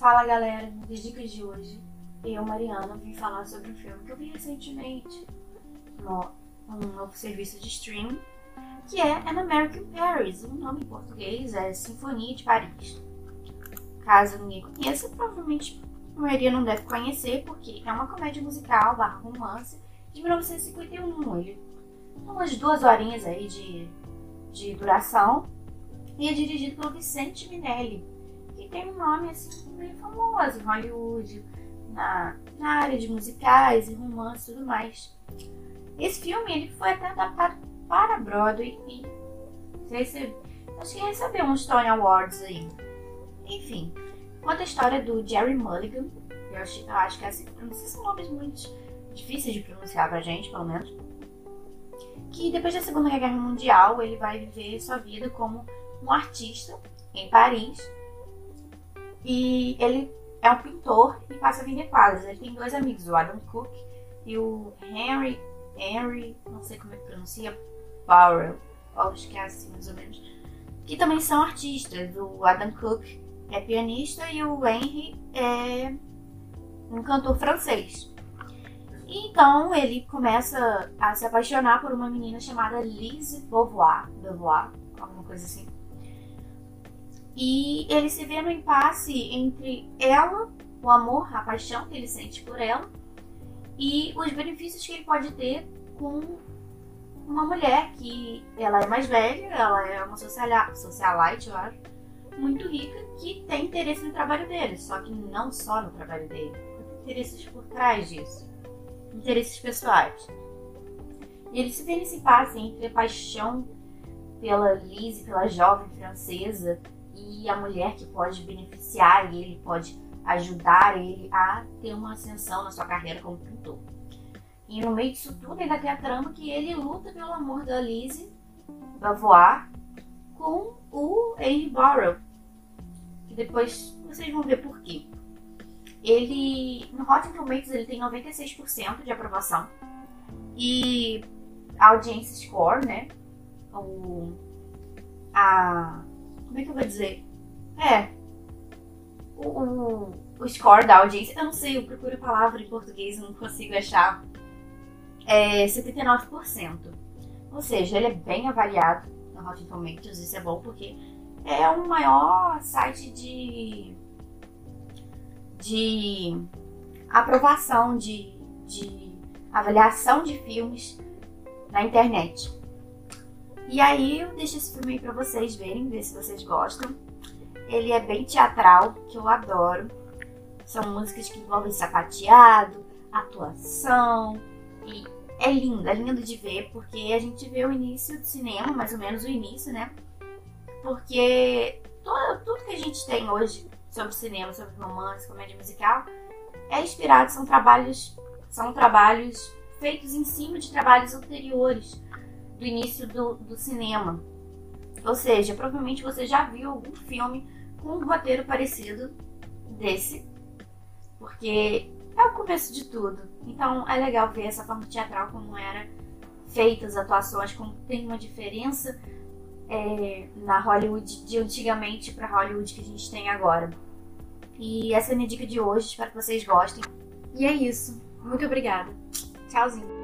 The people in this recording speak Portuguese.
Fala galera, nas dicas de hoje, eu, Mariana, vim falar sobre um filme que eu vi recentemente no um novo serviço de streaming, que é An American Paris. O nome em português é Sinfonia de Paris. Caso ninguém conheça, provavelmente a maioria não deve conhecer, porque é uma comédia musical barra romance de 1951. Ele tem umas duas horinhas aí de, de duração e é dirigido pelo Vicente Minelli, que tem um nome assim meio famoso em Hollywood, na, na área de musicais e romance e tudo mais. Esse filme ele foi até adaptado para Broadway e recebe, acho que recebeu uns Tony Awards aí. Enfim, conta a história do Jerry Mulligan. Eu acho, eu acho que é assim, não sei se são nomes muito difíceis de pronunciar pra gente, pelo menos. Que depois da Segunda Guerra Mundial ele vai viver sua vida como um artista em Paris. E ele é um pintor e passa a vender quadros. Ele tem dois amigos, o Adam Cook e o Henry, Henry, não sei como é que pronuncia, Powell, acho que é assim mais ou menos, que também são artistas. O Adam Cook é pianista e o Henry é um cantor francês. então ele começa a se apaixonar por uma menina chamada Lise Beauvoir, Beauvoir alguma coisa assim. E ele se vê no impasse entre ela, o amor, a paixão que ele sente por ela, e os benefícios que ele pode ter com uma mulher que ela é mais velha, ela é uma socialite, eu acho, muito rica, que tem interesse no trabalho dele, só que não só no trabalho dele, tem interesses por trás disso, interesses pessoais. E ele se vê nesse impasse entre a paixão pela Lise, pela jovem francesa, e a mulher que pode beneficiar ele, pode ajudar ele a ter uma ascensão na sua carreira como pintor. E no meio disso tudo ainda tem a trama que ele luta pelo amor da Lizzie Beauvoir com o Henry Borrow. Que depois vocês vão ver por quê. Ele, no Rotten Tomatoes, ele tem 96% de aprovação. E a audiência score, né? O, a como é que eu vou dizer? É. O, o, o score da audiência, eu não sei, eu procuro a palavra em português e não consigo achar. É 79%. Ou seja, ele é bem avaliado no Rotten Tomatoes, isso é bom porque é o maior site de, de aprovação, de, de avaliação de filmes na internet. E aí eu deixo esse filme aí pra vocês verem, ver se vocês gostam. Ele é bem teatral, que eu adoro. São músicas que envolvem sapateado, atuação. E é lindo, é lindo de ver, porque a gente vê o início do cinema, mais ou menos o início, né? Porque tudo que a gente tem hoje sobre cinema, sobre romance, comédia musical, é inspirado, são trabalhos, são trabalhos feitos em cima de trabalhos anteriores do início do, do cinema. Ou seja, provavelmente você já viu algum filme com um roteiro parecido desse, porque é o começo de tudo. Então é legal ver essa forma teatral como era feita as atuações, como tem uma diferença é, na Hollywood de antigamente para Hollywood que a gente tem agora. E essa é a minha dica de hoje, espero que vocês gostem. E é isso. Muito obrigada. Tchauzinho.